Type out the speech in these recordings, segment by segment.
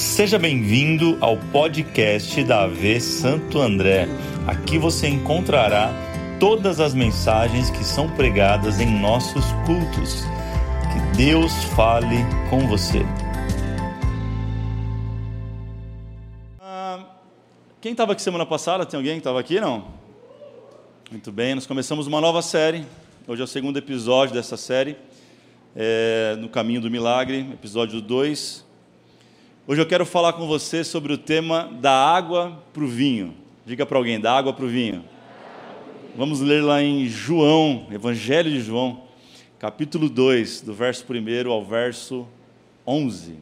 Seja bem-vindo ao podcast da AV Santo André. Aqui você encontrará todas as mensagens que são pregadas em nossos cultos. Que Deus fale com você. Ah, quem estava aqui semana passada? Tem alguém que estava aqui? Não? Muito bem, nós começamos uma nova série. Hoje é o segundo episódio dessa série, é, No Caminho do Milagre, episódio 2. Hoje eu quero falar com você sobre o tema da água para o vinho. Diga para alguém, da água para o vinho. Vamos ler lá em João, Evangelho de João, capítulo 2, do verso 1 ao verso 11.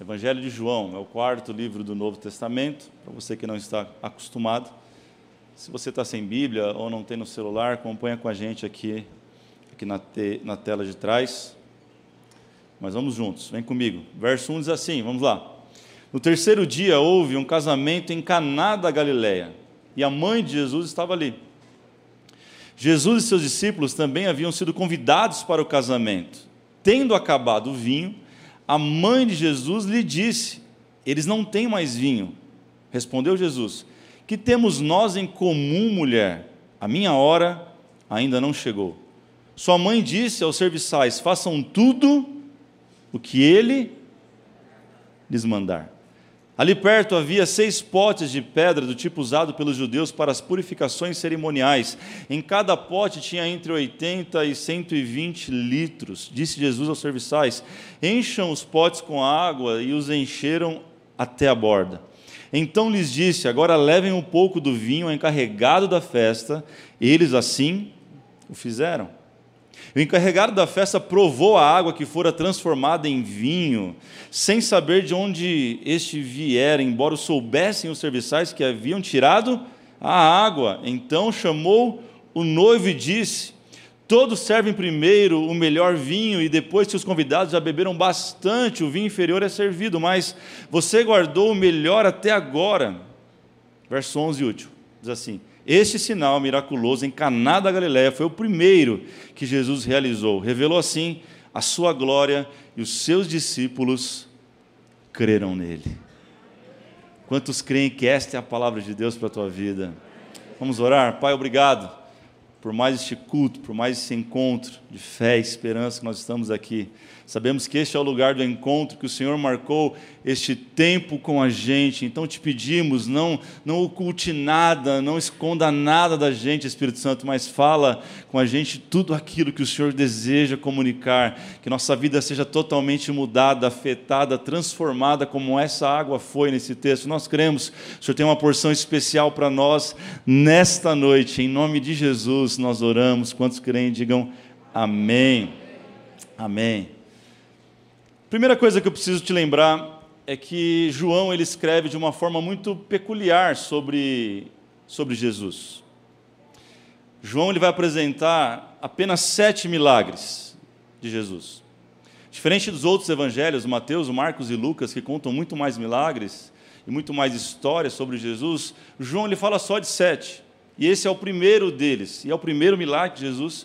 Evangelho de João é o quarto livro do Novo Testamento, para você que não está acostumado. Se você está sem Bíblia ou não tem no celular, acompanha com a gente aqui, aqui na, te, na tela de trás. Mas vamos juntos, vem comigo. Verso 1 diz assim: vamos lá. No terceiro dia houve um casamento em Caná da Galileia, e a mãe de Jesus estava ali. Jesus e seus discípulos também haviam sido convidados para o casamento. Tendo acabado o vinho, a mãe de Jesus lhe disse: Eles não têm mais vinho. Respondeu Jesus: Que temos nós em comum, mulher? A minha hora ainda não chegou. Sua mãe disse aos serviçais: Façam tudo o que ele lhes mandar. Ali perto havia seis potes de pedra do tipo usado pelos judeus para as purificações cerimoniais. Em cada pote tinha entre 80 e 120 litros. Disse Jesus aos serviçais: Encham os potes com água, e os encheram até a borda. Então lhes disse: Agora levem um pouco do vinho encarregado da festa. Eles assim o fizeram. O encarregado da festa provou a água que fora transformada em vinho, sem saber de onde este viera, embora soubessem os serviçais que haviam tirado a água. Então chamou o noivo e disse: Todos servem primeiro o melhor vinho, e depois que os convidados já beberam bastante, o vinho inferior é servido, mas você guardou o melhor até agora. Verso 11 útil, diz assim: este sinal miraculoso em Caná da Galiléia foi o primeiro que Jesus realizou. Revelou assim a sua glória e os seus discípulos creram nele. Quantos creem que esta é a palavra de Deus para a tua vida? Vamos orar? Pai, obrigado por mais este culto, por mais esse encontro de fé e esperança que nós estamos aqui. Sabemos que este é o lugar do encontro, que o Senhor marcou este tempo com a gente. Então te pedimos, não, não oculte nada, não esconda nada da gente, Espírito Santo, mas fala com a gente tudo aquilo que o Senhor deseja comunicar. Que nossa vida seja totalmente mudada, afetada, transformada, como essa água foi nesse texto. Nós cremos, o Senhor tem uma porção especial para nós nesta noite. Em nome de Jesus, nós oramos. Quantos creem, digam amém. Amém. Primeira coisa que eu preciso te lembrar é que João ele escreve de uma forma muito peculiar sobre, sobre Jesus. João ele vai apresentar apenas sete milagres de Jesus. Diferente dos outros evangelhos, Mateus, Marcos e Lucas, que contam muito mais milagres e muito mais histórias sobre Jesus, João ele fala só de sete. E esse é o primeiro deles, e é o primeiro milagre que Jesus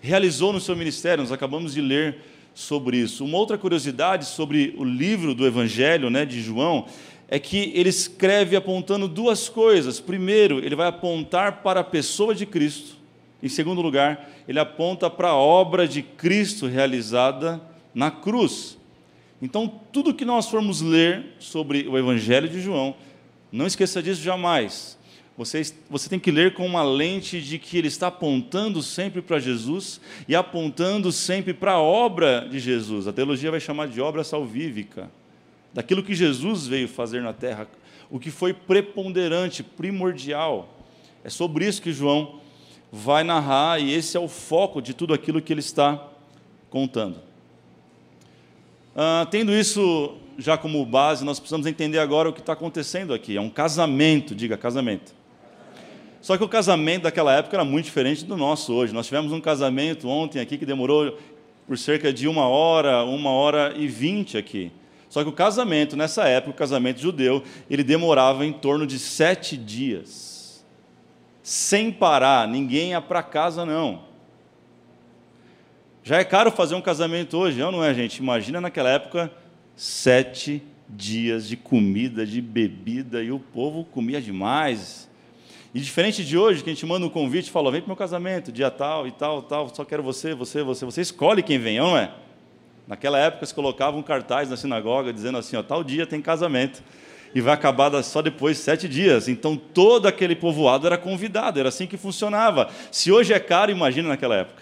realizou no seu ministério. Nós acabamos de ler sobre isso. Uma outra curiosidade sobre o livro do Evangelho né, de João é que ele escreve apontando duas coisas. Primeiro, ele vai apontar para a pessoa de Cristo. Em segundo lugar, ele aponta para a obra de Cristo realizada na cruz. Então, tudo que nós formos ler sobre o Evangelho de João, não esqueça disso jamais. Você, você tem que ler com uma lente de que ele está apontando sempre para Jesus e apontando sempre para a obra de Jesus. A teologia vai chamar de obra salvífica, daquilo que Jesus veio fazer na terra, o que foi preponderante, primordial. É sobre isso que João vai narrar e esse é o foco de tudo aquilo que ele está contando. Ah, tendo isso já como base, nós precisamos entender agora o que está acontecendo aqui. É um casamento, diga casamento. Só que o casamento daquela época era muito diferente do nosso hoje. Nós tivemos um casamento ontem aqui que demorou por cerca de uma hora, uma hora e vinte aqui. Só que o casamento, nessa época, o casamento judeu, ele demorava em torno de sete dias. Sem parar, ninguém ia para casa, não. Já é caro fazer um casamento hoje, não é, gente? Imagina naquela época, sete dias de comida, de bebida, e o povo comia demais. E diferente de hoje, que a gente manda um convite e fala: vem para o meu casamento, dia tal e tal, tal, só quero você, você, você. Você escolhe quem vem, não é? Naquela época se colocava um cartaz na sinagoga dizendo assim: ó, tal dia tem casamento e vai acabar só depois de sete dias. Então todo aquele povoado era convidado, era assim que funcionava. Se hoje é caro, imagina naquela época.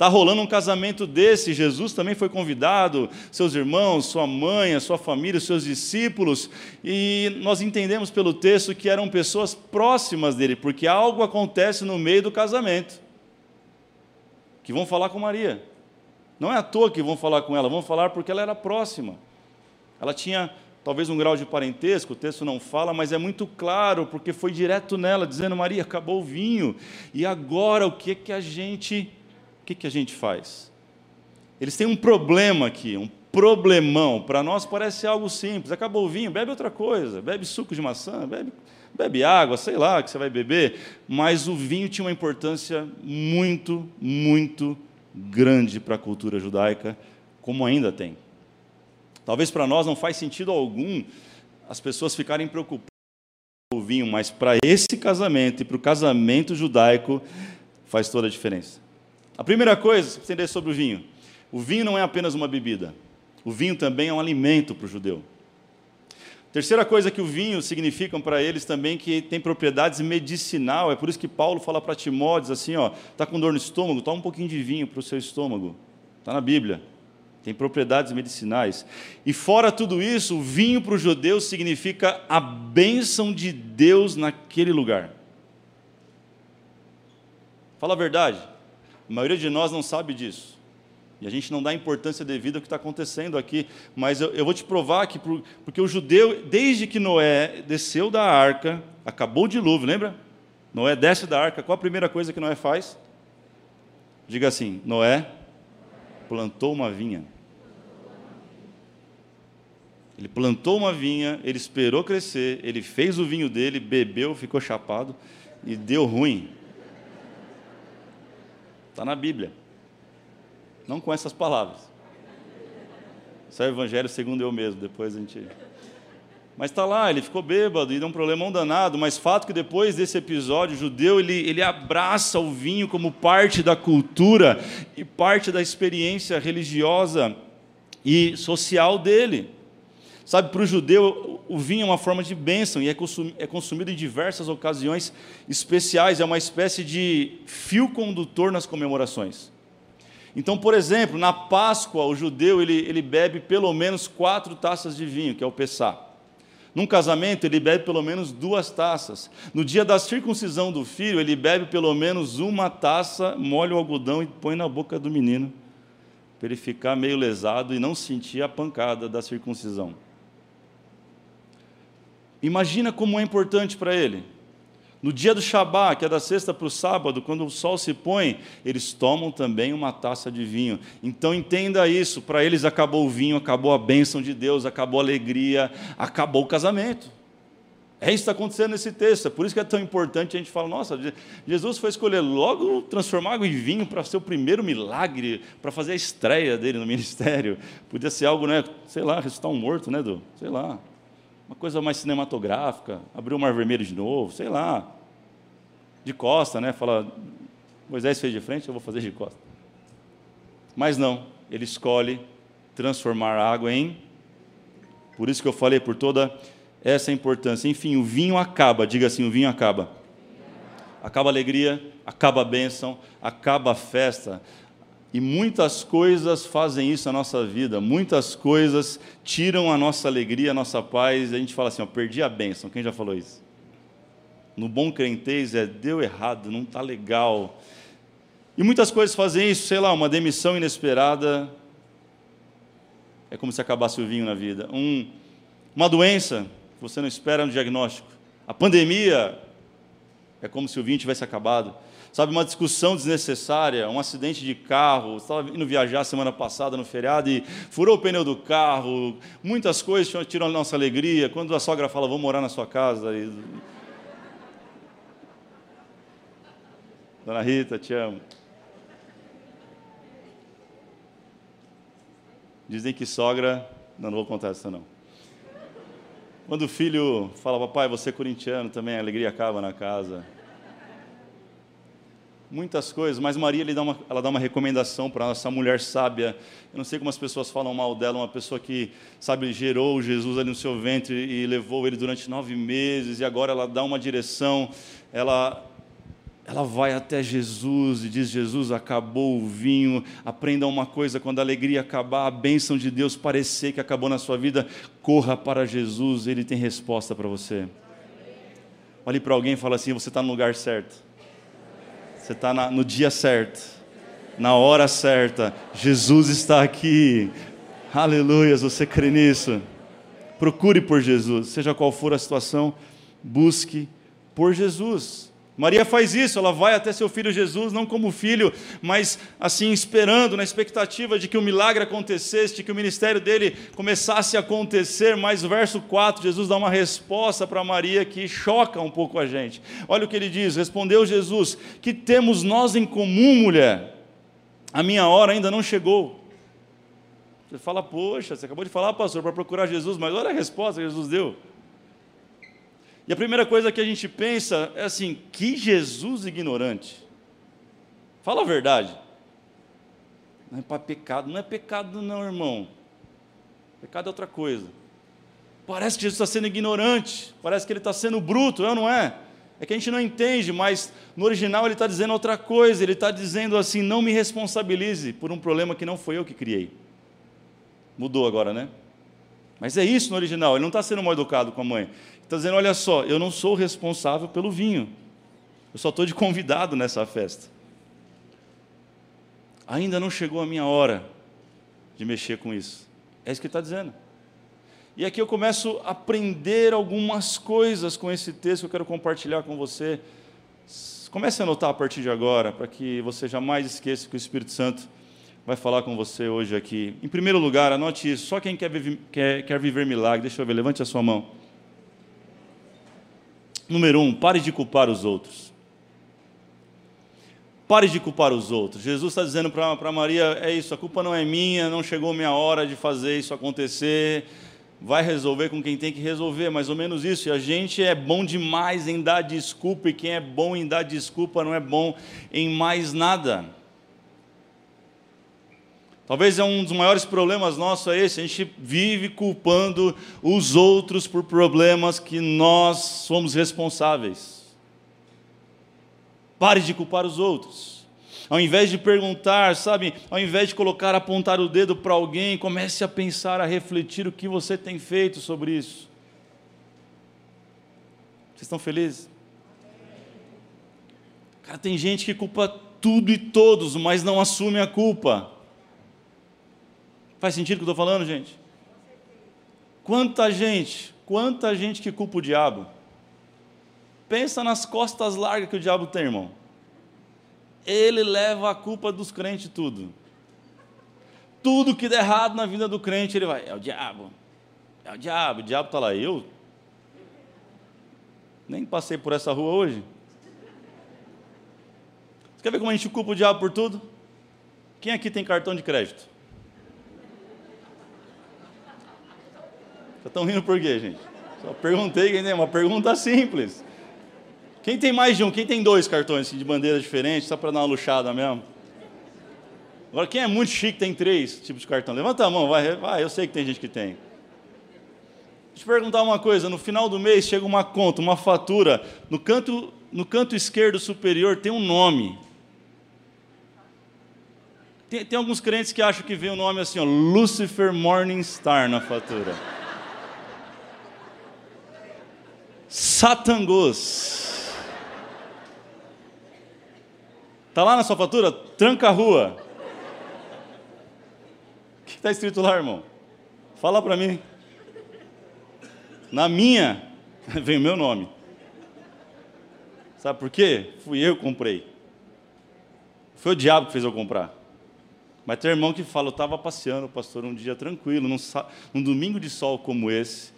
Está rolando um casamento desse, Jesus também foi convidado, seus irmãos, sua mãe, a sua família, os seus discípulos, e nós entendemos pelo texto que eram pessoas próximas dele, porque algo acontece no meio do casamento, que vão falar com Maria. Não é à toa que vão falar com ela, vão falar porque ela era próxima. Ela tinha talvez um grau de parentesco, o texto não fala, mas é muito claro, porque foi direto nela, dizendo: Maria, acabou o vinho, e agora o que, que a gente que, que a gente faz? Eles têm um problema aqui, um problemão. Para nós parece algo simples. Acabou o vinho, bebe outra coisa, bebe suco de maçã, bebe, bebe água, sei lá que você vai beber. Mas o vinho tinha uma importância muito, muito grande para a cultura judaica, como ainda tem. Talvez para nós não faz sentido algum as pessoas ficarem preocupadas com o vinho, mas para esse casamento e para o casamento judaico faz toda a diferença. A primeira coisa, para entender sobre o vinho: o vinho não é apenas uma bebida, o vinho também é um alimento para o judeu. Terceira coisa que o vinho significa para eles também que tem propriedades medicinal. É por isso que Paulo fala para Timóteo assim, ó, tá com dor no estômago, toma um pouquinho de vinho para o seu estômago. Está na Bíblia. Tem propriedades medicinais. E fora tudo isso, o vinho para o judeu significa a bênção de Deus naquele lugar. Fala a verdade. A maioria de nós não sabe disso. E a gente não dá importância devida ao que está acontecendo aqui. Mas eu, eu vou te provar que, porque o judeu, desde que Noé desceu da arca, acabou o dilúvio, lembra? Noé desce da arca, qual a primeira coisa que Noé faz? Diga assim: Noé plantou uma vinha. Ele plantou uma vinha, ele esperou crescer, ele fez o vinho dele, bebeu, ficou chapado e deu ruim. Está na Bíblia. Não com essas palavras. Isso é o Evangelho segundo eu mesmo, depois a gente. Mas está lá, ele ficou bêbado e deu um problemão danado, mas fato que depois desse episódio, o judeu ele, ele abraça o vinho como parte da cultura e parte da experiência religiosa e social dele. Sabe, para o judeu, o vinho é uma forma de bênção e é, é consumido em diversas ocasiões especiais, é uma espécie de fio condutor nas comemorações. Então, por exemplo, na Páscoa, o judeu ele, ele bebe pelo menos quatro taças de vinho, que é o Pessá. Num casamento, ele bebe pelo menos duas taças. No dia da circuncisão do filho, ele bebe pelo menos uma taça, molha o algodão e põe na boca do menino, para ele ficar meio lesado e não sentir a pancada da circuncisão. Imagina como é importante para ele. No dia do Shabat, que é da sexta para o sábado, quando o sol se põe, eles tomam também uma taça de vinho. Então entenda isso: para eles acabou o vinho, acabou a bênção de Deus, acabou a alegria, acabou o casamento. É isso que está acontecendo nesse texto. É por isso que é tão importante a gente falar: nossa, Jesus foi escolher logo transformar água em vinho para ser o primeiro milagre, para fazer a estreia dele no ministério. Podia ser algo, né? Sei lá, ressuscitar um morto, né, do? Sei lá uma coisa mais cinematográfica, abrir o Mar Vermelho de novo, sei lá. De costa, né? Fala, Moisés fez de frente, eu vou fazer de costa. Mas não, ele escolhe transformar a água em. Por isso que eu falei, por toda essa importância. Enfim, o vinho acaba, diga assim: o vinho acaba. Acaba a alegria, acaba a bênção, acaba a festa, e muitas coisas fazem isso na nossa vida, muitas coisas tiram a nossa alegria, a nossa paz, e a gente fala assim: ó, perdi a bênção. Quem já falou isso? No bom crentez é deu errado, não está legal. E muitas coisas fazem isso, sei lá, uma demissão inesperada, é como se acabasse o vinho na vida. Um, uma doença que você não espera no diagnóstico. A pandemia é como se o vinho tivesse acabado sabe, uma discussão desnecessária, um acidente de carro, estava indo viajar semana passada no feriado e furou o pneu do carro, muitas coisas tiram a nossa alegria, quando a sogra fala, vou morar na sua casa, e... Dona Rita, te amo. Dizem que sogra, não, não vou contar essa não. Quando o filho fala, papai, você é corintiano também, a alegria acaba na casa. Muitas coisas, mas Maria dá uma, ela dá uma recomendação para essa mulher sábia. Eu não sei como as pessoas falam mal dela, uma pessoa que, sabe, gerou Jesus ali no seu ventre e levou ele durante nove meses, e agora ela dá uma direção, ela ela vai até Jesus e diz: Jesus, acabou o vinho. Aprenda uma coisa: quando a alegria acabar, a bênção de Deus parecer que acabou na sua vida, corra para Jesus, ele tem resposta para você. Olhe para alguém e fala assim: você está no lugar certo, você está no dia certo, na hora certa. Jesus está aqui. Aleluia, você crê nisso? Procure por Jesus, seja qual for a situação, busque por Jesus. Maria faz isso, ela vai até seu filho Jesus, não como filho, mas assim esperando, na expectativa de que o milagre acontecesse, de que o ministério dele começasse a acontecer. Mas verso 4, Jesus dá uma resposta para Maria que choca um pouco a gente. Olha o que ele diz: Respondeu Jesus: Que temos nós em comum, mulher? A minha hora ainda não chegou. Você fala, poxa, você acabou de falar, pastor, para procurar Jesus, mas olha a resposta que Jesus deu. E a primeira coisa que a gente pensa é assim: que Jesus ignorante. Fala a verdade. Não é para pecado, não é pecado, não, irmão. Pecado é outra coisa. Parece que Jesus está sendo ignorante, parece que ele está sendo bruto, é não é? É que a gente não entende, mas no original ele está dizendo outra coisa, ele está dizendo assim: não me responsabilize por um problema que não foi eu que criei. Mudou agora, né? Mas é isso no original, ele não está sendo mal educado com a mãe. Está dizendo: olha só, eu não sou responsável pelo vinho, eu só estou de convidado nessa festa. Ainda não chegou a minha hora de mexer com isso. É isso que ele está dizendo. E aqui eu começo a aprender algumas coisas com esse texto que eu quero compartilhar com você. Comece a anotar a partir de agora, para que você jamais esqueça que o Espírito Santo vai falar com você hoje aqui. Em primeiro lugar, anote isso. Só quem quer, viver, quer, quer viver milagre, deixa eu ver, levante a sua mão. Número um, pare de culpar os outros. Pare de culpar os outros. Jesus está dizendo para Maria: é isso, a culpa não é minha, não chegou a minha hora de fazer isso acontecer. Vai resolver com quem tem que resolver, mais ou menos isso. E a gente é bom demais em dar desculpa, e quem é bom em dar desculpa não é bom em mais nada. Talvez é um dos maiores problemas nossos é esse, a gente vive culpando os outros por problemas que nós somos responsáveis. Pare de culpar os outros. Ao invés de perguntar, sabe, ao invés de colocar, apontar o dedo para alguém, comece a pensar, a refletir o que você tem feito sobre isso. Vocês estão felizes? Cara, tem gente que culpa tudo e todos, mas não assume a culpa. Faz sentido o que eu estou falando, gente? Quanta gente, quanta gente que culpa o diabo. Pensa nas costas largas que o diabo tem, irmão. Ele leva a culpa dos crentes tudo. Tudo que der errado na vida do crente, ele vai, é o diabo. É o diabo, o diabo está lá. Eu nem passei por essa rua hoje. Você quer ver como a gente culpa o diabo por tudo? Quem aqui tem cartão de crédito? Vocês estão rindo por quê, gente? Só perguntei, é uma pergunta simples. Quem tem mais de um? Quem tem dois cartões assim, de bandeira diferente, só para dar uma luxada mesmo? Agora, quem é muito chique tem três tipos de cartão? Levanta a mão, vai, vai, eu sei que tem gente que tem. Deixa eu te perguntar uma coisa: no final do mês chega uma conta, uma fatura, no canto, no canto esquerdo superior tem um nome. Tem, tem alguns crentes que acham que vem o um nome assim, ó, Lucifer Morningstar na fatura. Satangos. Está lá na sua fatura? Tranca a rua. O que está escrito lá, irmão? Fala para mim. Na minha, vem o meu nome. Sabe por quê? Fui eu que comprei. Foi o diabo que fez eu comprar. Mas tem irmão que fala, eu estava passeando, pastor, um dia tranquilo, num, num domingo de sol como esse,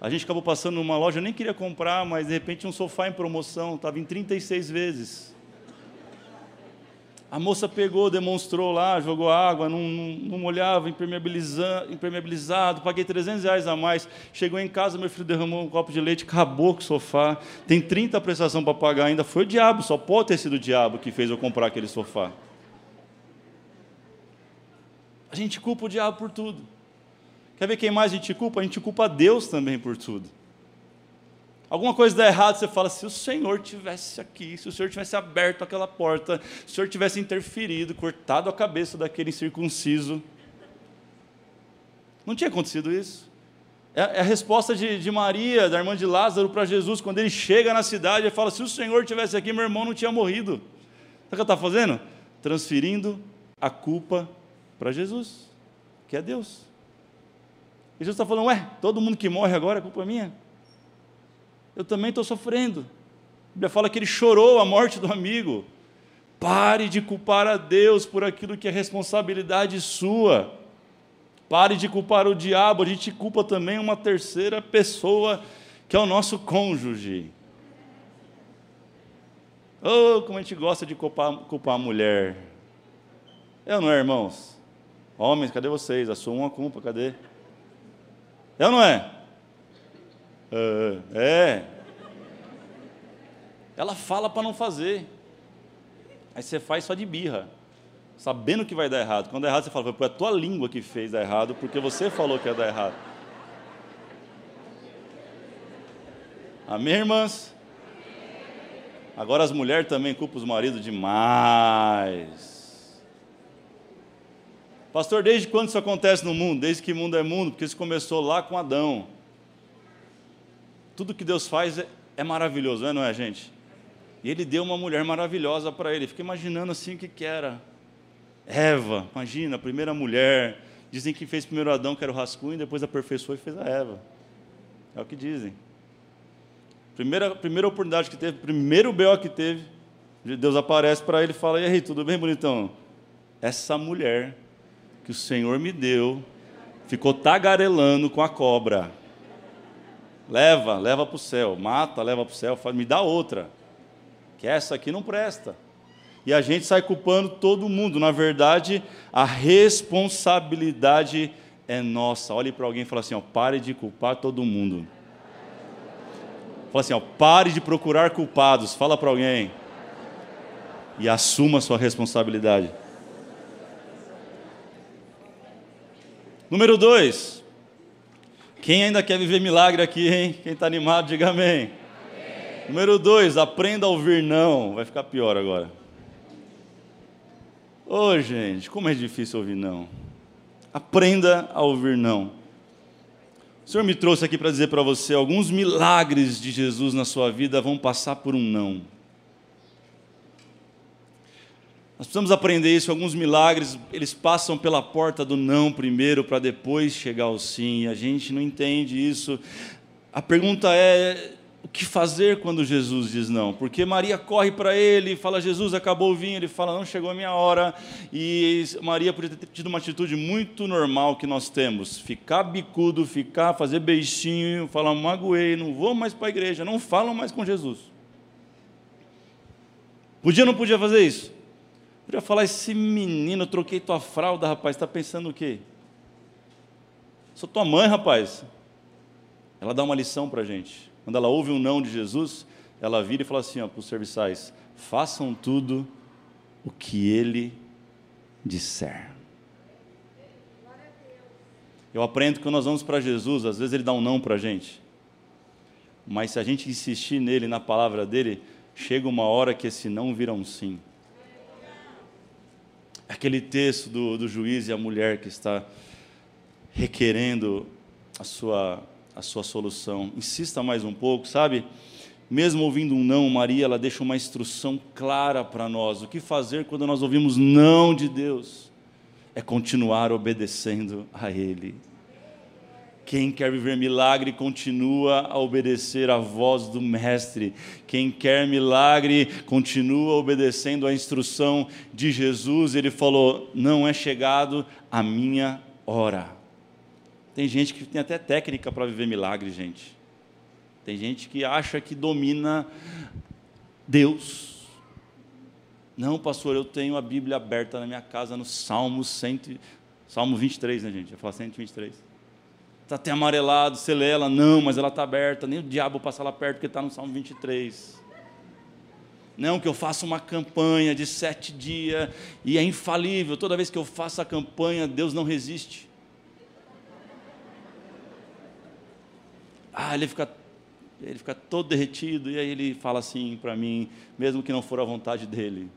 a gente acabou passando numa loja, eu nem queria comprar, mas de repente um sofá em promoção, estava em 36 vezes. A moça pegou, demonstrou lá, jogou água, não, não, não molhava, impermeabilizado, paguei 300 reais a mais. Chegou em casa, meu filho derramou um copo de leite, acabou com o sofá. Tem 30 prestação para pagar ainda. Foi o diabo, só pode ter sido o diabo que fez eu comprar aquele sofá. A gente culpa o diabo por tudo. Quer ver quem mais a gente culpa? A gente culpa Deus também por tudo. Alguma coisa dá errado, você fala: se o Senhor tivesse aqui, se o Senhor tivesse aberto aquela porta, se o Senhor tivesse interferido, cortado a cabeça daquele incircunciso. Não tinha acontecido isso. É, é a resposta de, de Maria, da irmã de Lázaro, para Jesus, quando ele chega na cidade e fala: se o Senhor tivesse aqui, meu irmão não tinha morrido. Sabe o que ela está fazendo? Transferindo a culpa para Jesus, que é Deus. Jesus está falando: ué, todo mundo que morre agora é culpa minha? eu também estou sofrendo. A Bíblia fala que ele chorou a morte do amigo. Pare de culpar a Deus por aquilo que é responsabilidade sua. Pare de culpar o diabo. A gente culpa também uma terceira pessoa, que é o nosso cônjuge. Oh, como a gente gosta de culpar, culpar a mulher. É não é, irmãos? Homens, cadê vocês? Assumam a culpa, cadê? É ou não é? Uh, é. Ela fala para não fazer. Aí você faz só de birra, sabendo que vai dar errado. Quando é errado, você fala, foi a tua língua que fez dar errado, porque você falou que ia dar errado. Amém, irmãs? Agora as mulheres também culpam os maridos demais. Pastor, desde quando isso acontece no mundo? Desde que mundo é mundo? Porque isso começou lá com Adão tudo que Deus faz é, é maravilhoso, não é, não é, gente? E ele deu uma mulher maravilhosa para ele. Fica imaginando assim o que, que era. Eva, imagina, a primeira mulher. Dizem que fez primeiro Adão, que era o rascunho, depois aperfeiçoou e fez a Eva. É o que dizem. Primeira, primeira oportunidade que teve, primeiro B.O. que teve, Deus aparece para ele e fala: E aí, tudo bem, bonitão? Essa mulher que o Senhor me deu ficou tagarelando com a cobra. Leva, leva para o céu. Mata, leva para o céu. Me dá outra. Que essa aqui não presta. E a gente sai culpando todo mundo. Na verdade, a responsabilidade é nossa. Olhe para alguém e fala assim: ó, pare de culpar todo mundo. Fala assim: ó, pare de procurar culpados. Fala para alguém. E assuma a sua responsabilidade. Número dois, quem ainda quer viver milagre aqui, hein? Quem está animado, diga amém. amém. Número dois, aprenda a ouvir não. Vai ficar pior agora. Ô, oh, gente, como é difícil ouvir não. Aprenda a ouvir não. O Senhor me trouxe aqui para dizer para você: alguns milagres de Jesus na sua vida vão passar por um não. Nós precisamos aprender isso. Alguns milagres, eles passam pela porta do não primeiro para depois chegar ao sim. E a gente não entende isso. A pergunta é: o que fazer quando Jesus diz não? Porque Maria corre para ele e fala: Jesus, acabou o vinho. Ele fala: Não chegou a minha hora. E Maria podia ter tido uma atitude muito normal que nós temos: ficar bicudo, ficar, fazer beijinho, falar: magoei, não vou mais para a igreja, não falam mais com Jesus. Podia ou não podia fazer isso? Podia falar, esse menino, eu troquei tua fralda, rapaz, está pensando o quê? Sou tua mãe, rapaz. Ela dá uma lição para a gente. Quando ela ouve um não de Jesus, ela vira e fala assim para os serviçais: façam tudo o que ele disser. Eu aprendo que quando nós vamos para Jesus, às vezes ele dá um não para a gente. Mas se a gente insistir nele, na palavra dele, chega uma hora que esse não vira um sim aquele texto do, do juiz e a mulher que está requerendo a sua, a sua solução. Insista mais um pouco, sabe? Mesmo ouvindo um não, Maria ela deixa uma instrução clara para nós. O que fazer quando nós ouvimos não de Deus? É continuar obedecendo a Ele. Quem quer viver milagre continua a obedecer à voz do Mestre. Quem quer milagre continua obedecendo à instrução de Jesus. Ele falou: Não é chegado a minha hora. Tem gente que tem até técnica para viver milagre, gente. Tem gente que acha que domina Deus. Não, pastor, eu tenho a Bíblia aberta na minha casa no Salmo 100, Salmo 23, né, gente? Eu falo 123. Está até amarelado, você lê ela, não, mas ela está aberta, nem o diabo passa lá perto porque está no Salmo 23. Não, que eu faça uma campanha de sete dias e é infalível. Toda vez que eu faço a campanha, Deus não resiste. Ah, ele fica, ele fica todo derretido, e aí ele fala assim para mim, mesmo que não for a vontade dele.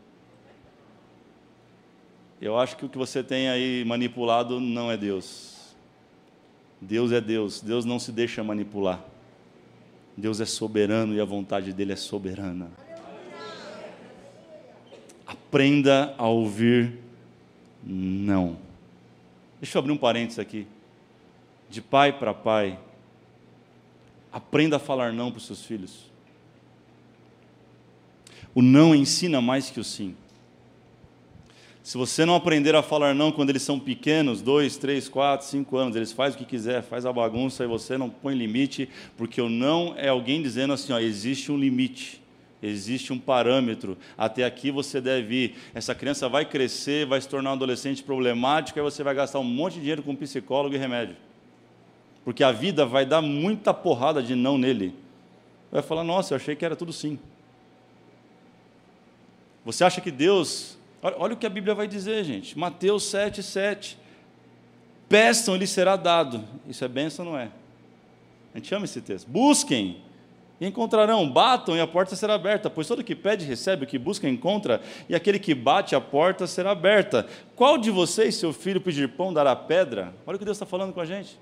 Eu acho que o que você tem aí manipulado não é Deus. Deus é Deus, Deus não se deixa manipular. Deus é soberano e a vontade dele é soberana. Aprenda a ouvir não. Deixa eu abrir um parênteses aqui. De pai para pai, Aprenda a falar não para os seus filhos. O não ensina mais que o sim. Se você não aprender a falar não quando eles são pequenos, dois, três, quatro, cinco anos, eles fazem o que quiser, faz a bagunça e você não põe limite, porque o não é alguém dizendo assim, ó, existe um limite, existe um parâmetro, até aqui você deve ir. Essa criança vai crescer, vai se tornar um adolescente problemático, aí você vai gastar um monte de dinheiro com psicólogo e remédio porque a vida vai dar muita porrada de não nele. Vai falar: Nossa, eu achei que era tudo sim. Você acha que Deus. Olha, olha o que a Bíblia vai dizer, gente. Mateus 7, 7. Peçam, lhe será dado. Isso é benção, não é? A gente chama esse texto. Busquem e encontrarão. Batam e a porta será aberta. Pois todo que pede, recebe. O que busca, encontra. E aquele que bate, a porta será aberta. Qual de vocês, seu filho, pedir pão, dará pedra? Olha o que Deus está falando com a gente.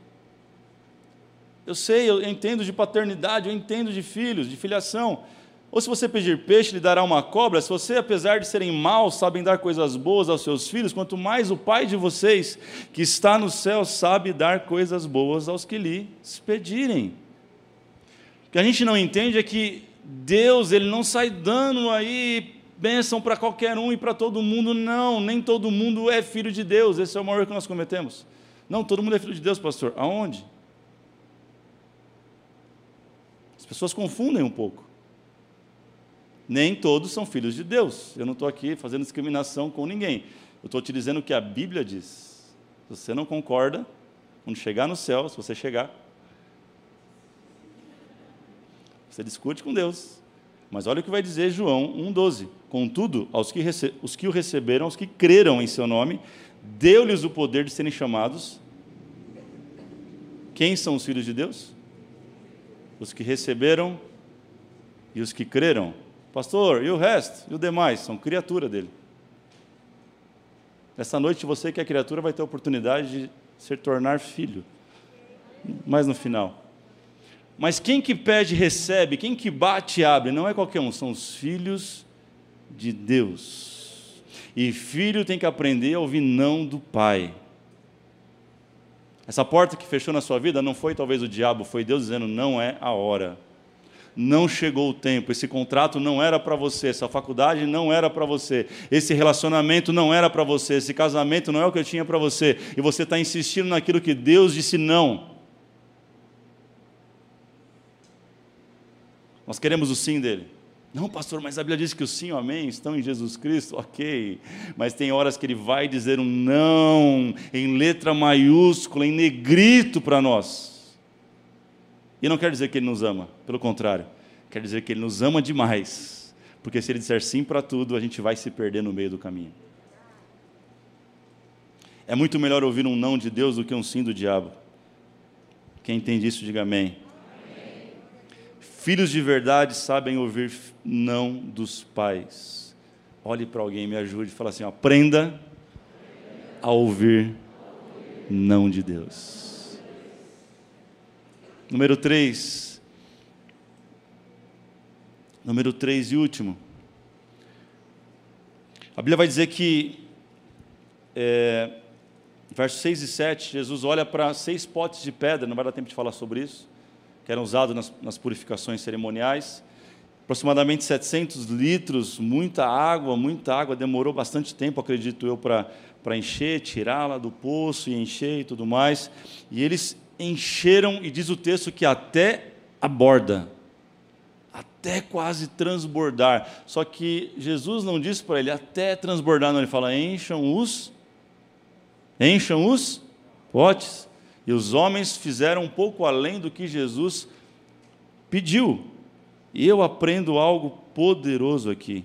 Eu sei, eu entendo de paternidade, eu entendo de filhos, de filiação. Ou se você pedir peixe, lhe dará uma cobra. Se você, apesar de serem maus, sabem dar coisas boas aos seus filhos, quanto mais o Pai de vocês, que está no céu, sabe dar coisas boas aos que lhe pedirem. O que a gente não entende é que Deus, ele não sai dando aí bênção para qualquer um e para todo mundo, não. Nem todo mundo é filho de Deus. Esse é o maior que nós cometemos. Não, todo mundo é filho de Deus, pastor. Aonde? pessoas confundem um pouco. Nem todos são filhos de Deus. Eu não estou aqui fazendo discriminação com ninguém. Eu estou te dizendo o que a Bíblia diz. Se você não concorda, quando chegar no céu, se você chegar, você discute com Deus. Mas olha o que vai dizer João 1,12. Contudo, aos que, os que o receberam, aos que creram em seu nome, deu-lhes o poder de serem chamados. Quem são os filhos de Deus? os que receberam e os que creram. Pastor, e o resto? E o demais? São criatura dele. Essa noite você que é criatura vai ter a oportunidade de se tornar filho. Mas no final. Mas quem que pede, recebe. Quem que bate, abre. Não é qualquer um, são os filhos de Deus. E filho tem que aprender a ouvir não do pai. Essa porta que fechou na sua vida não foi talvez o diabo, foi Deus dizendo: não é a hora. Não chegou o tempo, esse contrato não era para você, essa faculdade não era para você, esse relacionamento não era para você, esse casamento não é o que eu tinha para você, e você está insistindo naquilo que Deus disse não. Nós queremos o sim dele. Não, pastor, mas a Bíblia diz que o sim o amém estão em Jesus Cristo, ok. Mas tem horas que ele vai dizer um não em letra maiúscula, em negrito para nós. E não quer dizer que ele nos ama, pelo contrário, quer dizer que ele nos ama demais. Porque se ele disser sim para tudo, a gente vai se perder no meio do caminho. É muito melhor ouvir um não de Deus do que um sim do diabo. Quem entende isso, diga amém. Filhos de verdade sabem ouvir não dos pais. Olhe para alguém, me ajude fala assim: aprenda a ouvir não de Deus. Número 3. Número 3 e último. A Bíblia vai dizer que, é, versos 6 e 7, Jesus olha para seis potes de pedra, não vai dar tempo de falar sobre isso que eram usados nas, nas purificações cerimoniais. Aproximadamente 700 litros, muita água, muita água. Demorou bastante tempo, acredito eu, para encher, tirá-la do poço e encher e tudo mais. E eles encheram, e diz o texto que até a borda. até quase transbordar. Só que Jesus não disse para ele até transbordar, não, ele fala: encham os encham os potes. E os homens fizeram um pouco além do que Jesus pediu. E eu aprendo algo poderoso aqui: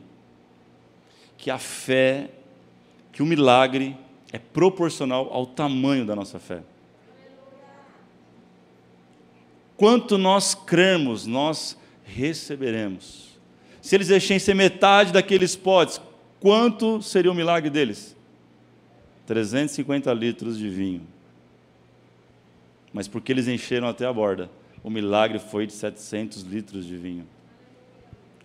que a fé, que o milagre é proporcional ao tamanho da nossa fé. Quanto nós cremos, nós receberemos. Se eles enchessem metade daqueles potes, quanto seria o milagre deles? 350 litros de vinho. Mas porque eles encheram até a borda, o milagre foi de 700 litros de vinho.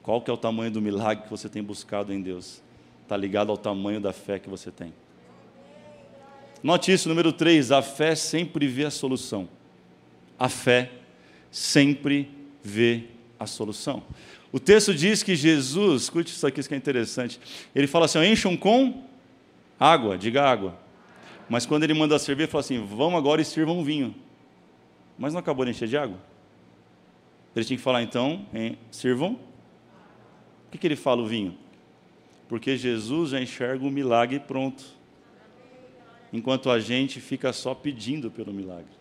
Qual que é o tamanho do milagre que você tem buscado em Deus? Está ligado ao tamanho da fé que você tem. Note isso, número 3, a fé sempre vê a solução. A fé sempre vê a solução. O texto diz que Jesus, escute isso aqui, isso que é interessante. Ele fala assim: encham com água, diga água. Mas quando ele manda servir, ele fala assim: vão agora e sirvam vinho. Mas não acabou de encher de água? Ele tinha que falar então, hein, sirvam. Por que, que ele fala o vinho? Porque Jesus já enxerga o milagre pronto. Enquanto a gente fica só pedindo pelo milagre.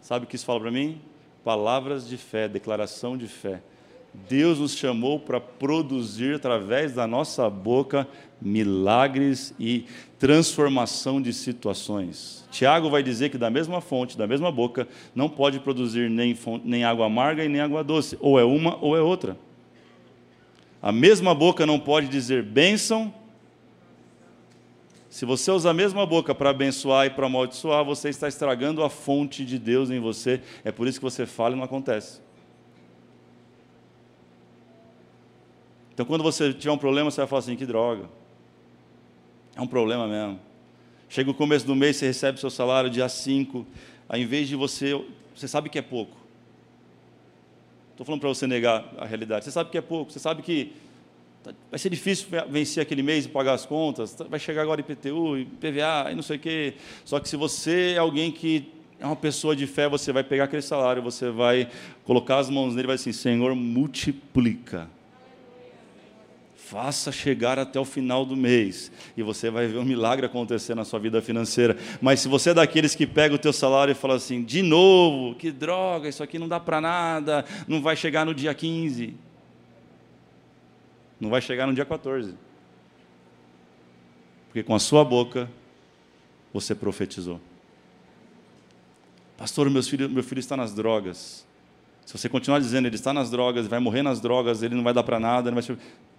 Sabe o que isso fala para mim? Palavras de fé, declaração de fé. Deus nos chamou para produzir através da nossa boca milagres e transformação de situações. Tiago vai dizer que da mesma fonte, da mesma boca, não pode produzir nem, nem água amarga e nem água doce, ou é uma ou é outra. A mesma boca não pode dizer bênção se você usa a mesma boca para abençoar e para amaldiçoar, você está estragando a fonte de Deus em você. É por isso que você fala e não acontece. Então, quando você tiver um problema, você vai falar assim: que droga. É um problema mesmo. Chega o começo do mês, você recebe seu salário dia 5, ao invés de você. Você sabe que é pouco. Estou falando para você negar a realidade. Você sabe que é pouco. Você sabe que vai ser difícil vencer aquele mês e pagar as contas, tá, vai chegar agora IPTU, PVA, e não sei o quê. Só que se você é alguém que é uma pessoa de fé, você vai pegar aquele salário, você vai colocar as mãos nele e vai assim: Senhor, multiplica. Faça chegar até o final do mês e você vai ver um milagre acontecer na sua vida financeira. Mas se você é daqueles que pega o teu salário e fala assim: de novo, que droga, isso aqui não dá para nada, não vai chegar no dia 15 não vai chegar no dia 14. Porque com a sua boca você profetizou. Pastor, meu filho, meu filho está nas drogas. Se você continuar dizendo ele está nas drogas, vai morrer nas drogas, ele não vai dar para nada, vai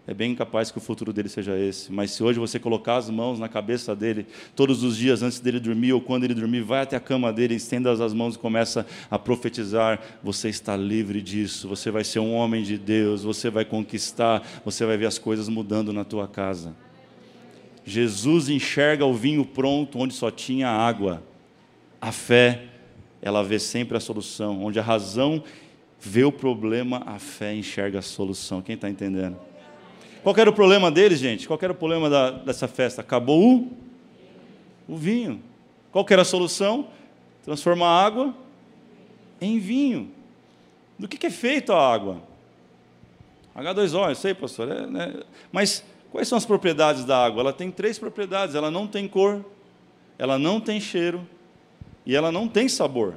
é bem capaz que o futuro dele seja esse. Mas se hoje você colocar as mãos na cabeça dele, todos os dias antes dele dormir ou quando ele dormir, vai até a cama dele, estenda as mãos e começa a profetizar: você está livre disso, você vai ser um homem de Deus, você vai conquistar, você vai ver as coisas mudando na tua casa. Jesus enxerga o vinho pronto onde só tinha água. A fé, ela vê sempre a solução. Onde a razão vê o problema, a fé enxerga a solução. Quem está entendendo? Qual era o problema deles, gente? Qual era o problema da, dessa festa? Acabou o, o vinho. Qual era a solução? Transformar a água em vinho. Do que, que é feito a água? H2O, eu sei, pastor. É, né? Mas quais são as propriedades da água? Ela tem três propriedades. Ela não tem cor, ela não tem cheiro e ela não tem sabor.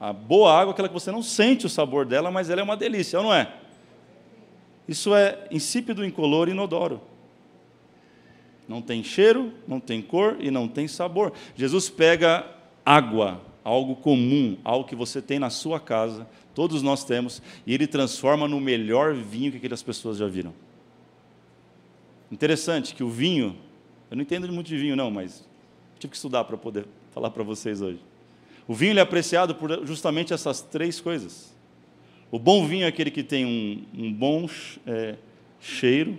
A boa água é aquela que você não sente o sabor dela, mas ela é uma delícia, ou não é? Isso é insípido, incolor e inodoro. Não tem cheiro, não tem cor e não tem sabor. Jesus pega água, algo comum, algo que você tem na sua casa, todos nós temos, e ele transforma no melhor vinho que aquelas pessoas já viram. Interessante que o vinho, eu não entendo muito de vinho não, mas tive que estudar para poder falar para vocês hoje. O vinho é apreciado por justamente essas três coisas. O bom vinho é aquele que tem um, um bom é, cheiro,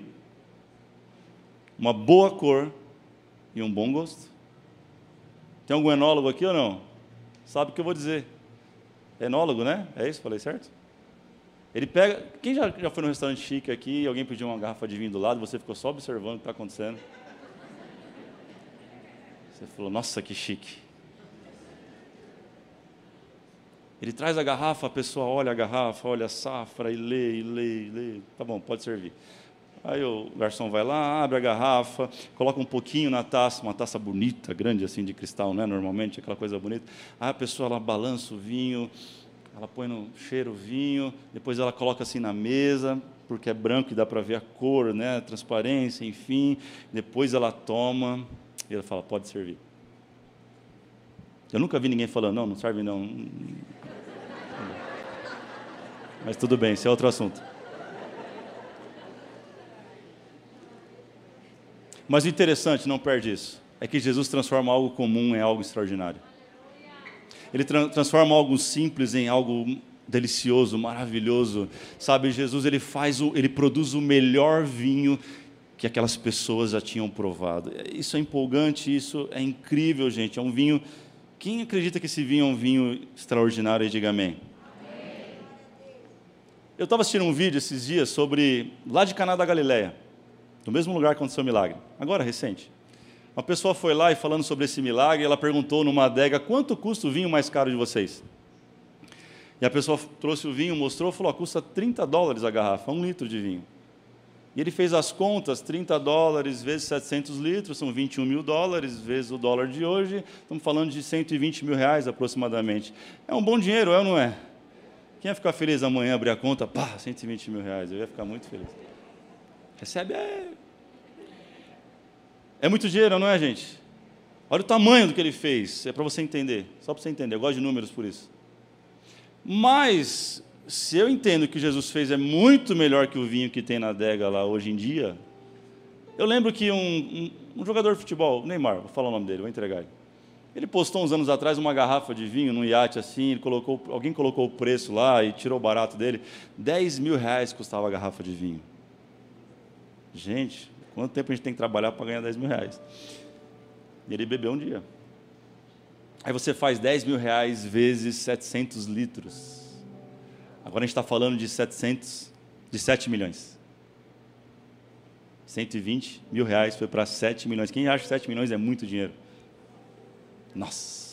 uma boa cor e um bom gosto. Tem algum enólogo aqui ou não? Sabe o que eu vou dizer? Enólogo, né? É isso? Falei certo? Ele pega. Quem já, já foi num restaurante chique aqui e alguém pediu uma garrafa de vinho do lado, você ficou só observando o que está acontecendo? Você falou, nossa, que chique. Ele traz a garrafa, a pessoa olha a garrafa, olha a safra e lê, e lê, e lê. Tá bom, pode servir. Aí o garçom vai lá, abre a garrafa, coloca um pouquinho na taça, uma taça bonita, grande assim de cristal, né? Normalmente aquela coisa bonita. Aí a pessoa ela balança o vinho, ela põe no cheiro o vinho, depois ela coloca assim na mesa, porque é branco e dá para ver a cor, né? A transparência, enfim. Depois ela toma e ela fala: pode servir. Eu nunca vi ninguém falando: não, não serve não. Mas tudo bem, esse é outro assunto. Mas o interessante, não perde isso, é que Jesus transforma algo comum em algo extraordinário. Ele tra transforma algo simples em algo delicioso, maravilhoso. Sabe, Jesus ele faz o, ele produz o melhor vinho que aquelas pessoas já tinham provado. Isso é empolgante, isso é incrível, gente. É um vinho. Quem acredita que esse vinho é um vinho extraordinário? E diga amém. Eu estava assistindo um vídeo esses dias sobre lá de Caná da Galileia no mesmo lugar que aconteceu o milagre, agora recente. Uma pessoa foi lá e falando sobre esse milagre, ela perguntou numa adega quanto custa o vinho mais caro de vocês. E a pessoa trouxe o vinho, mostrou, falou: custa 30 dólares a garrafa, um litro de vinho. E ele fez as contas: 30 dólares vezes 700 litros, são 21 mil dólares, vezes o dólar de hoje, estamos falando de 120 mil reais aproximadamente. É um bom dinheiro, é ou não é? Quem ia ficar feliz amanhã abrir a conta? Pá, 120 mil reais, eu ia ficar muito feliz. Recebe é. É muito dinheiro, não é, gente? Olha o tamanho do que ele fez, é para você entender, só para você entender, eu gosto de números por isso. Mas, se eu entendo que Jesus fez é muito melhor que o vinho que tem na adega lá hoje em dia, eu lembro que um, um, um jogador de futebol, Neymar, vou falar o nome dele, vou entregar ele. Ele postou uns anos atrás uma garrafa de vinho num iate assim, colocou, alguém colocou o preço lá e tirou o barato dele. 10 mil reais custava a garrafa de vinho. Gente, quanto tempo a gente tem que trabalhar para ganhar 10 mil reais? E ele bebeu um dia. Aí você faz 10 mil reais vezes 700 litros. Agora a gente está falando de 700, de 7 milhões. 120 mil reais foi para 7 milhões. Quem acha que 7 milhões é muito dinheiro? Nossa!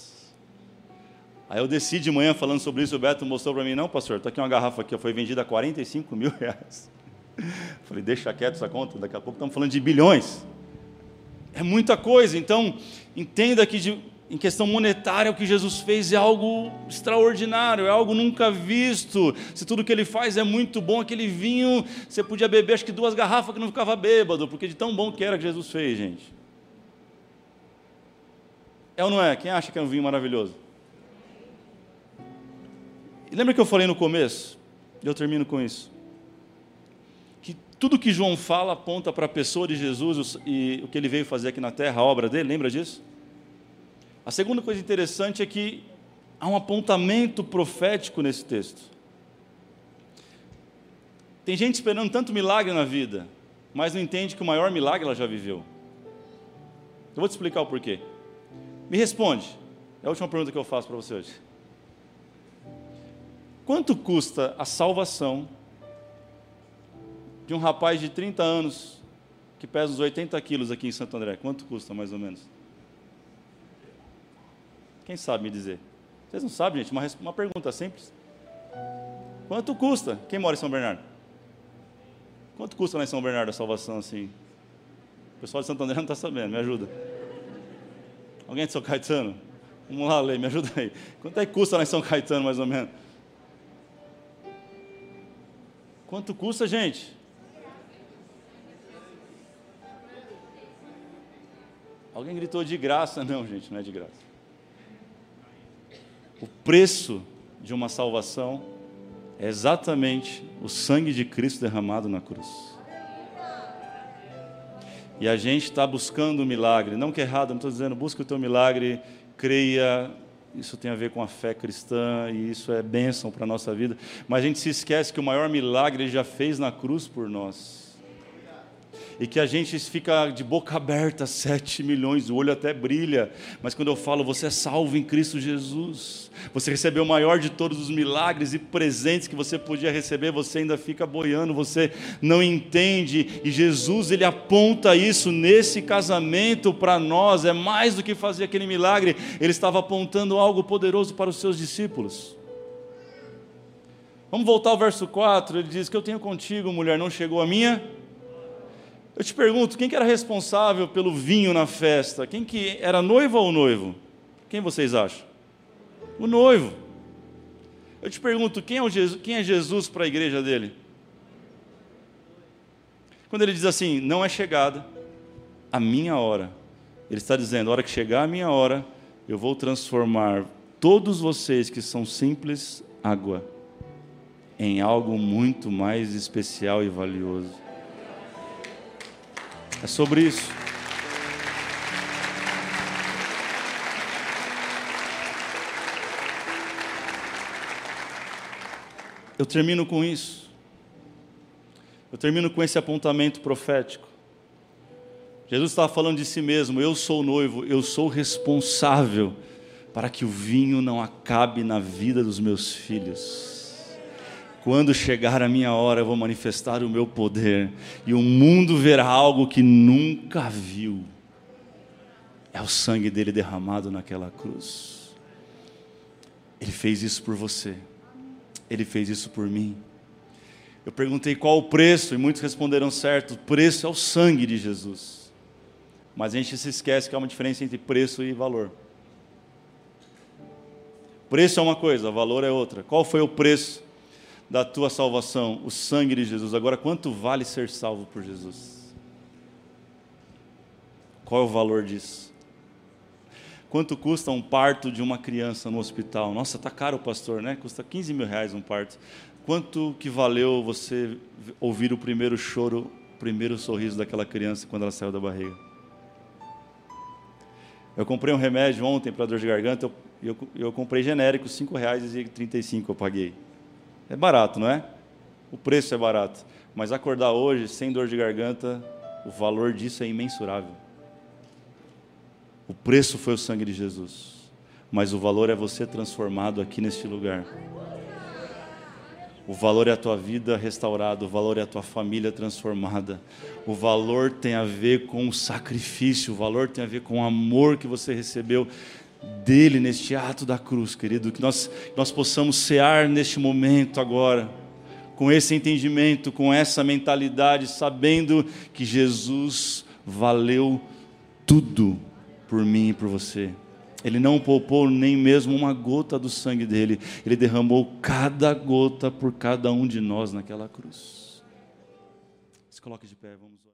Aí eu desci de manhã falando sobre isso, o Beto mostrou para mim, não, pastor, está aqui uma garrafa aqui, foi vendida a 45 mil reais. Falei, deixa quieto essa conta, daqui a pouco estamos falando de bilhões. É muita coisa, então entenda que de, em questão monetária o que Jesus fez é algo extraordinário, é algo nunca visto. Se tudo que ele faz é muito bom, aquele vinho, você podia beber acho que duas garrafas que não ficava bêbado, porque de tão bom que era que Jesus fez, gente. É ou não é? Quem acha que é um vinho maravilhoso? E lembra que eu falei no começo? Eu termino com isso tudo que João fala aponta para a pessoa de Jesus e o que ele veio fazer aqui na terra, a obra dele, lembra disso? A segunda coisa interessante é que há um apontamento profético nesse texto. Tem gente esperando tanto milagre na vida, mas não entende que o maior milagre ela já viveu. Eu vou te explicar o porquê. Me responde. É a última pergunta que eu faço para você hoje. Quanto custa a salvação de um rapaz de 30 anos que pesa uns 80 quilos aqui em Santo André. Quanto custa, mais ou menos? Quem sabe me dizer? Vocês não sabem, gente? Uma, uma pergunta simples. Quanto custa? Quem mora em São Bernardo? Quanto custa lá em São Bernardo a salvação assim? O pessoal de Santo André não está sabendo, me ajuda. Alguém de São Caetano? Vamos lá, Lei, me ajuda aí. Quanto é que custa lá em São Caetano, mais ou menos? Quanto custa, gente? Alguém gritou de graça? Não, gente, não é de graça. O preço de uma salvação é exatamente o sangue de Cristo derramado na cruz. E a gente está buscando o milagre. Não que é errado, não estou dizendo, busque o teu milagre, creia. Isso tem a ver com a fé cristã e isso é bênção para a nossa vida. Mas a gente se esquece que o maior milagre ele já fez na cruz por nós e que a gente fica de boca aberta, sete milhões, o olho até brilha, mas quando eu falo, você é salvo em Cristo Jesus, você recebeu o maior de todos os milagres e presentes que você podia receber, você ainda fica boiando, você não entende, e Jesus ele aponta isso nesse casamento para nós, é mais do que fazer aquele milagre, ele estava apontando algo poderoso para os seus discípulos. Vamos voltar ao verso 4, ele diz que eu tenho contigo, mulher, não chegou a minha. Eu te pergunto, quem que era responsável pelo vinho na festa? Quem que era noiva ou noivo? Quem vocês acham? O noivo. Eu te pergunto, quem é, Jesus, quem é Jesus para a igreja dele? Quando ele diz assim, não é chegada a minha hora, ele está dizendo, a hora que chegar a minha hora, eu vou transformar todos vocês que são simples água em algo muito mais especial e valioso. É sobre isso. Eu termino com isso. Eu termino com esse apontamento profético. Jesus estava falando de si mesmo: Eu sou o noivo, eu sou responsável para que o vinho não acabe na vida dos meus filhos. Quando chegar a minha hora, eu vou manifestar o meu poder, e o mundo verá algo que nunca viu. É o sangue dele derramado naquela cruz. Ele fez isso por você, ele fez isso por mim. Eu perguntei qual o preço, e muitos responderam certo: o preço é o sangue de Jesus. Mas a gente se esquece que há uma diferença entre preço e valor. Preço é uma coisa, valor é outra. Qual foi o preço da tua salvação, o sangue de Jesus. Agora, quanto vale ser salvo por Jesus? Qual é o valor disso? Quanto custa um parto de uma criança no hospital? Nossa, tá caro, pastor, né? Custa 15 mil reais um parto. Quanto que valeu você ouvir o primeiro choro, o primeiro sorriso daquela criança quando ela saiu da barriga? Eu comprei um remédio ontem para dor de garganta, eu, eu, eu comprei genérico, R$ 5,35 eu paguei. É barato, não é? O preço é barato. Mas acordar hoje sem dor de garganta, o valor disso é imensurável. O preço foi o sangue de Jesus, mas o valor é você transformado aqui neste lugar. O valor é a tua vida restaurada, o valor é a tua família transformada. O valor tem a ver com o sacrifício, o valor tem a ver com o amor que você recebeu dele neste ato da cruz, querido, que nós, nós possamos cear neste momento agora, com esse entendimento, com essa mentalidade, sabendo que Jesus valeu tudo por mim e por você. Ele não poupou nem mesmo uma gota do sangue dele, ele derramou cada gota por cada um de nós naquela cruz. Se coloque de pé, vamos